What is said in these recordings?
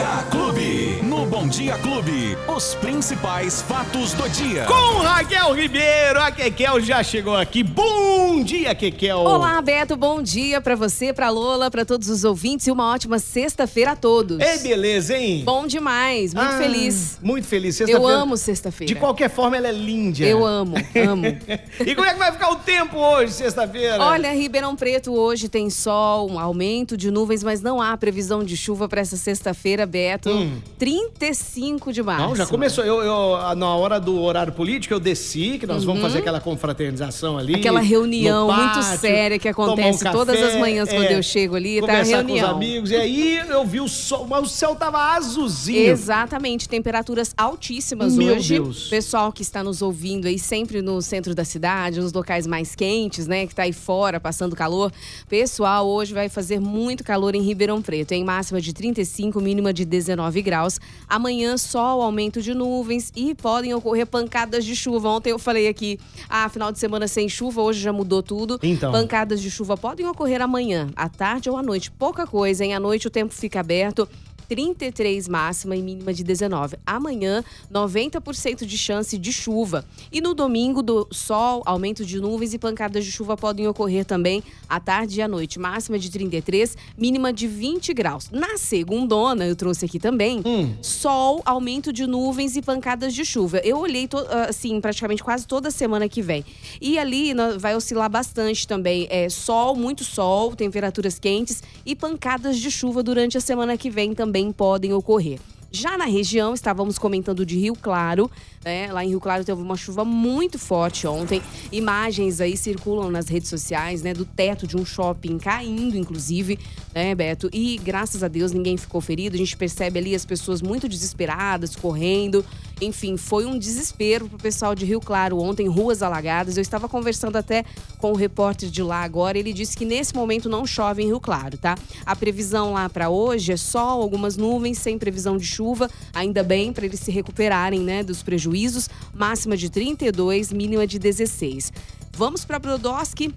Dia Clube. Bom Dia Clube, os principais fatos do dia. Com Raquel Ribeiro, a Kekel já chegou aqui. Bom dia, Kekel. Olá, Beto, bom dia pra você, pra Lola, pra todos os ouvintes e uma ótima sexta-feira a todos. Ei, beleza, hein? Bom demais, muito Ah, feliz. Muito feliz. Eu Sexta-feira- amo sexta-feira. De qualquer forma, ela é linda. Eu amo, amo. e como é que vai ficar o tempo hoje, sexta-feira? Olha, Ribeirão Preto hoje tem sol, um aumento de nuvens, mas não há previsão de chuva para essa sexta-feira, Beto. 35 de março. Não, já começou. Eu, eu, na hora do horário político, eu desci, que nós vamos fazer aquela confraternização ali. Uhum. Aquela reunião no muito pátio, séria que tomar um acontece café, todas as manhãs quando é, eu chego ali, tá a reunião. com os amigos. E aí eu vi o sol, mas o céu tava azulzinho. Exatamente, temperaturas altíssimas Meu hoje. Deus. Pessoal que está nos ouvindo aí sempre no centro da cidade, nos locais mais quentes, né, que tá aí fora passando calor. Pessoal, hoje vai fazer muito calor em Ribeirão Preto, em máxima de 35, mínima de 19 graus. Amanhã sol, aumento de nuvens e podem ocorrer pancadas de chuva. Ontem eu falei aqui, ah, final de semana sem chuva, hoje já mudou tudo. Então. Pancadas de chuva podem ocorrer amanhã, à tarde ou à noite. Pouca coisa, hein? À noite o tempo fica aberto. 33 máxima e mínima de 19. Amanhã, 90% de chance de chuva. E no domingo, do sol, aumento de nuvens e pancadas de chuva podem ocorrer também à tarde e à noite. Máxima de 33, mínima de 20 graus. Na segundona, eu trouxe aqui também, sol, aumento de nuvens e pancadas de chuva. Eu olhei, to- assim, praticamente quase toda semana que vem. E ali vai oscilar bastante também. É sol, muito sol, temperaturas quentes e pancadas de chuva durante a semana que vem também podem ocorrer. Já na região, estávamos comentando de Rio Claro, né? Lá em Rio Claro teve uma chuva muito forte ontem. Imagens aí circulam nas redes sociais, né? Do teto de um shopping caindo, inclusive, né, Beto? E graças a Deus ninguém ficou ferido. A gente percebe ali as pessoas muito desesperadas, correndo. Enfim, foi um desespero pro pessoal de Rio Claro ontem, ruas alagadas. Eu estava conversando até com o repórter de lá agora. Ele disse que nesse momento não chove em Rio Claro, tá? A previsão lá para hoje é sol, algumas nuvens, sem previsão de chuva. Ainda bem para eles se recuperarem, né, dos prejuízos. Máxima de 32, mínima de 16. Vamos para Brodowski.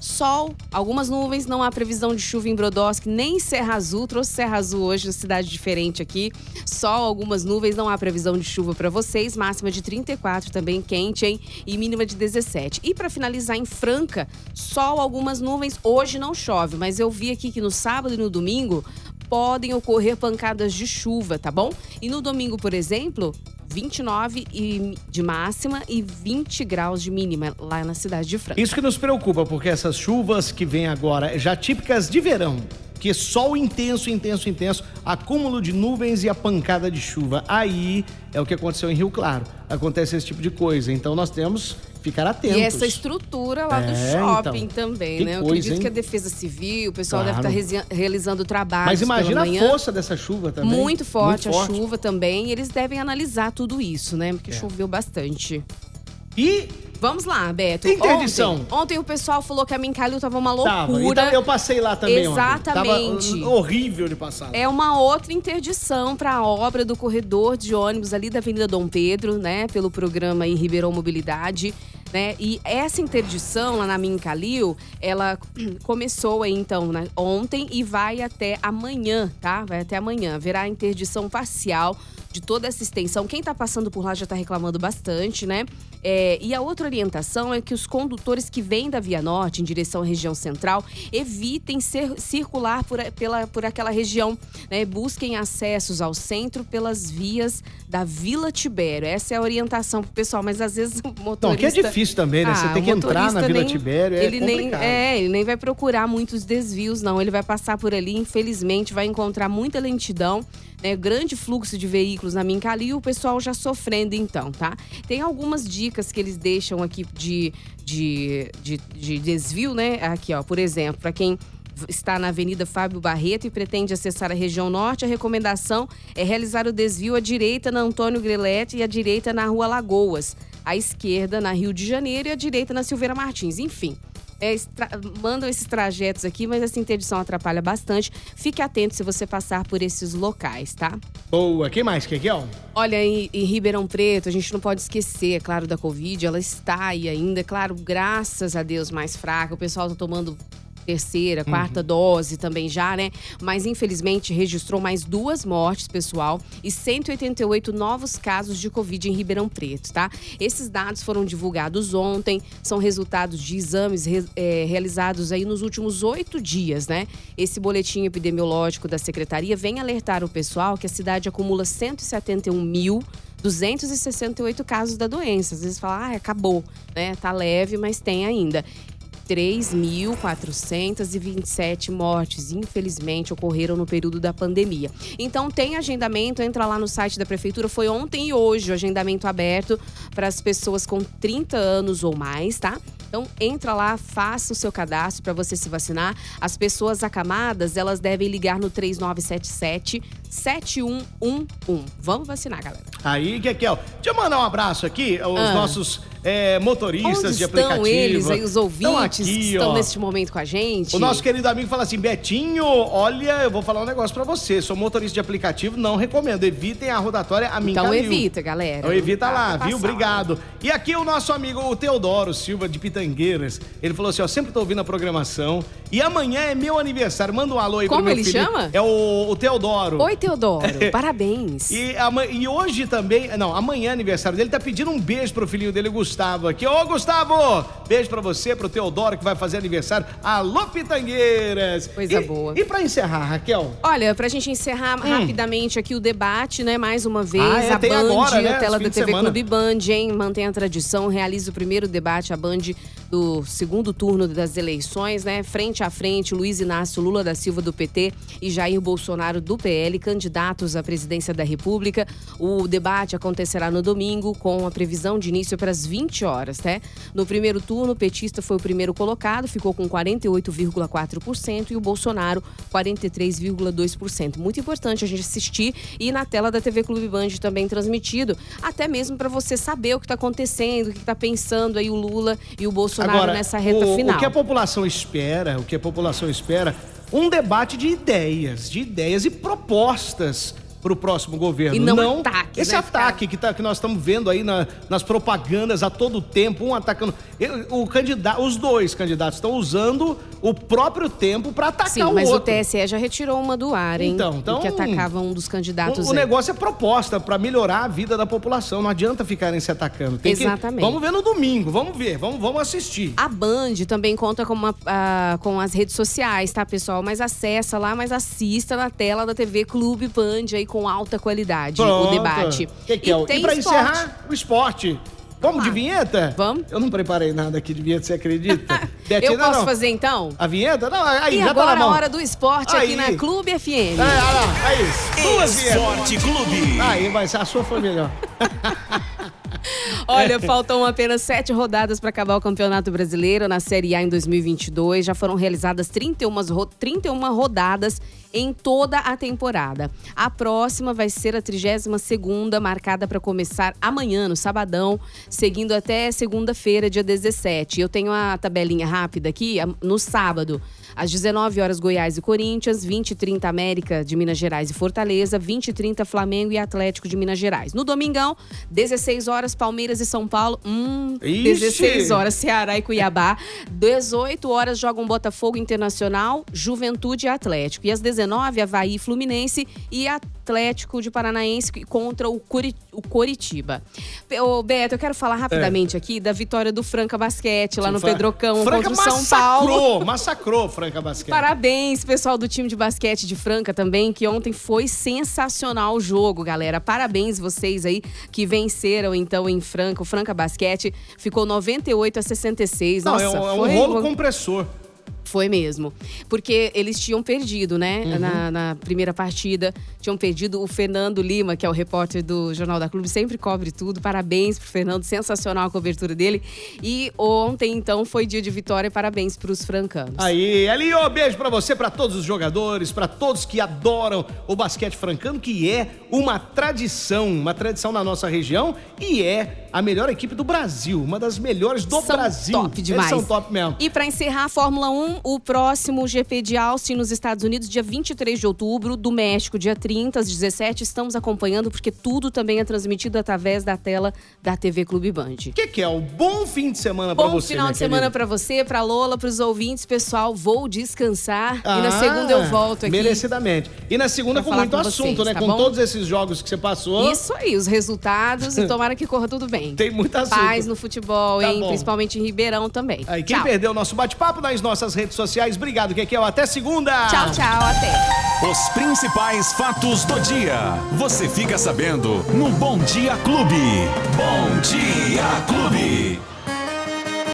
Sol, algumas nuvens, não há previsão de chuva em Brodowski, nem em Serra Azul. Trouxe Serra Azul hoje, cidade diferente aqui. Sol, algumas nuvens, não há previsão de chuva para vocês. Máxima de 34, também quente, hein? E mínima de 17. E para finalizar em Franca, sol, algumas nuvens. Hoje não chove, mas eu vi aqui que no sábado e no domingo podem ocorrer pancadas de chuva, tá bom? E no domingo, por exemplo, 29 e- de máxima e 20 graus de mínima lá na cidade de Franca. Isso que nos preocupa, porque essas chuvas que vêm agora, já típicas de verão, que sol intenso, intenso, intenso, acúmulo de nuvens e a pancada de chuva. Aí é o que aconteceu em Rio Claro. Acontece esse tipo de coisa. Então nós temos ficar atentos. E essa estrutura lá do É, shopping então. também, né? Eu coisa, acredito hein? que a Defesa Civil, o pessoal Claro. deve estar realizando trabalhos Mas imagina a força dessa chuva também. Muito forte, Muito a chuva também. E eles devem analisar tudo isso, né? É. Porque choveu bastante. E Vamos lá, Beto. Interdição. Ontem, ontem o pessoal falou que a Mincalil tava uma tava. loucura. Então, eu passei lá também ontem. Exatamente. Tava horrível de passar. É uma outra interdição para a obra do corredor de ônibus ali da Avenida Dom Pedro, né? Pelo programa aí Ribeirão Mobilidade. Né? E essa interdição lá na Mincalil, ela começou então né, ontem e vai até amanhã, tá? Vai até amanhã. Haverá interdição parcial de toda essa extensão. Quem tá passando por lá já tá reclamando bastante, né? É, e a outra orientação é que os condutores que vêm da Via Norte em direção à região central evitem ser- circular por, pela, por aquela região, né? Busquem acessos ao centro pelas vias da Vila Tibério. Essa é a orientação pro pessoal, mas às vezes o motorista... Então, que é difícil também, né? Você Ah, tem que entrar na Vila nem- Tibério, é ele nem, é, ele nem vai procurar muitos desvios, não. Ele vai passar por ali, infelizmente, vai encontrar muita lentidão. Né, grande fluxo de veículos na Mincali e o pessoal já sofrendo então, tá? Tem algumas dicas que eles deixam aqui de, de, de, de desvio, né? Aqui, ó, por exemplo, para quem está na Avenida Fábio Barreto e pretende acessar a região norte, a recomendação é realizar o desvio à direita na Antônio Grelete e à direita na Rua Lagoas, à esquerda na Rio de Janeiro e à direita na Silveira Martins. Enfim, é, estra- mandam esses trajetos aqui, mas essa interdição atrapalha bastante. Fique atento se você passar por esses locais, tá? Boa. Quem mais, Kekel? Olha, em, em Ribeirão Preto, a gente não pode esquecer, é claro, da Covid. Ela está aí ainda, é claro, graças a Deus, mais fraca. O pessoal tá tomando terceira, quarta uhum. dose também já, né? Mas infelizmente registrou mais duas mortes, pessoal, e 188 novos casos de Covid em Ribeirão Preto, tá? Esses dados foram divulgados ontem, são resultados de exames é, realizados aí nos últimos oito dias, né? Esse boletim epidemiológico da secretaria vem alertar o pessoal que a cidade acumula 171 mil 268 casos da doença. Às vezes fala, ah, acabou, né? Tá leve, mas tem ainda. 3.427 mortes, infelizmente, ocorreram no período da pandemia. Então, tem agendamento, entra lá no site da prefeitura. Foi ontem e hoje o agendamento aberto para as pessoas com 30 anos ou mais, tá? Então entra lá, faça o seu cadastro para você se vacinar. As pessoas acamadas, elas devem ligar no 3977 7111. Vamos vacinar, galera. Aí, Kekel, deixa eu mandar um abraço aqui aos ah. nossos é, motoristas Onde de aplicativo. estão eles aí, os ouvintes estão, aqui, estão neste momento com a gente? O nosso querido amigo fala assim, Betinho, olha, eu vou falar um negócio para você, sou motorista de aplicativo, não recomendo, evitem a rodatória a mim Então evita, galera. Então evita lá, viu? Obrigado. E aqui o nosso amigo o Teodoro Silva de Pitangueiras, ele falou assim, ó, sempre tô ouvindo a programação e amanhã é meu aniversário, manda um alô aí Como pro meu ele filho. chama? É o, o Teodoro. Oi, Teodoro, parabéns. E, e hoje também, não, amanhã é aniversário dele, tá pedindo um beijo pro filhinho dele, Gustavo, aqui. Ô, Gustavo! Beijo pra você, pro Teodoro, que vai fazer aniversário. Alô, Pitangueiras! Coisa e, boa. E pra encerrar, Raquel? Olha, pra gente encerrar hum. rapidamente aqui o debate, né? Mais uma vez, ah, é, a Band, agora, né? a tela da TV Clube Band, hein? Mantém a tradição, realiza o primeiro debate, a Band do segundo turno das eleições, né? Frente a frente, Luiz Inácio Lula da Silva do PT e Jair Bolsonaro do PL, candidatos à presidência da República. O debate acontecerá no domingo, com a previsão de início para as 20 horas, né? No primeiro turno, o petista foi o primeiro colocado, ficou com 48,4% e o Bolsonaro 43,2%. Muito importante a gente assistir e na tela da TV Clube Band também transmitido, até mesmo para você saber o que está acontecendo, o que está pensando aí o Lula e o Bolsonaro Agora, nessa reta o, final. O que a população espera, o que a população espera, um debate de ideias, de ideias e propostas para o próximo governo. E não, não ataque, esse né, ataque que, tá, que nós estamos vendo aí na, nas propagandas a todo tempo, um atacando. O candidato, os dois candidatos estão usando o próprio tempo para atacar Sim, o outro. Mas o TSE já retirou uma do ar, hein? Então, então que atacava um dos candidatos. O, o negócio é proposta para melhorar a vida da população. Não adianta ficarem se atacando. Tem Exatamente. Que, vamos ver no domingo, vamos ver, vamos, vamos assistir. A Band também conta com, uma, uh, com as redes sociais, tá, pessoal? Mas acessa lá, mas assista na tela da TV Clube Band aí com com alta qualidade Pronto. o debate. Que que é? E, e para encerrar, o esporte. Vamos de vinheta? Vamos. Eu não preparei nada aqui de vinheta, você acredita? Betina, eu posso não. fazer então? A vinheta? Não, aí, e já agora tá na mão. a hora do esporte aí. aqui na Clube FM. É, olha lá, aí. Duas Esporte Clube. Aí, mas a sua foi melhor. Olha, faltam apenas sete rodadas para acabar o Campeonato Brasileiro na Série A em 2022. Já foram realizadas 31, 31 rodadas em toda a temporada. A próxima vai ser a 32 segunda, marcada para começar amanhã, no sabadão, seguindo até segunda-feira, dia 17. Eu tenho a tabelinha rápida aqui, no sábado. Às 19 horas, Goiás e Corinthians, 20 e 30 América de Minas Gerais e Fortaleza, 20 e 30 Flamengo e Atlético de Minas Gerais. No domingão, 16 horas, Palmeiras e São Paulo. Hum, Ixi. 16 horas, Ceará e Cuiabá. 18 horas, jogam Botafogo Internacional, Juventude e Atlético. E às 19, Havaí Fluminense e Atlético de Paranaense contra o, Curi o Coritiba. Ô, Beto, eu quero falar rapidamente é. aqui da vitória do Franca Basquete lá Sim, no Pedrocão Franca contra o São Paulo. Massacrou, massacrou Franca. Franca Basquete. Parabéns, pessoal do time de basquete de Franca também, que ontem foi sensacional o jogo, galera. Parabéns vocês aí que venceram então em Franca. O Franca Basquete ficou 98 a 66. Não, Nossa, é um, é um rolo compressor. Foi mesmo. Porque eles tinham perdido, né? Uhum. Na, na, primeira partida. Tinham perdido o Fernando Lima, que é o repórter do Jornal da Clube, sempre cobre tudo. Parabéns pro Fernando, sensacional a cobertura dele. E ontem, então, foi dia de vitória. Parabéns pros francanos. Aí, Elio, beijo para você, para todos os jogadores, para todos que adoram o basquete francano, que é uma tradição, uma tradição na nossa região e é a melhor equipe do Brasil, uma das melhores do são Brasil. Top demais. Eles são top mesmo. E para encerrar a Fórmula 1, o próximo GP de Austin nos Estados Unidos, dia 23 de outubro, do México, dia 30 às 17. Estamos acompanhando porque tudo também é transmitido através da tela da TV Clube Band. O que, que é? Um bom fim de semana para Bom você, final minha de semana para você, para Lola, para os ouvintes, pessoal. Vou descansar e na Ah, segunda eu volto aqui. Merecidamente. E na segunda com muito com assunto, vocês, né? tá com bom? todos esses jogos que você passou. Isso aí, os resultados e tomara que corra tudo bem. Tem muito assunto. Paz no futebol, Tá hein? bom. Principalmente em Ribeirão também. Aí, quem tchau. perdeu o nosso bate-papo nas nossas redes sociais, obrigado, Kekel. Até segunda! Tchau, tchau, até. Os principais fatos do dia. Você fica sabendo no Bom Dia Clube. Bom Dia Clube.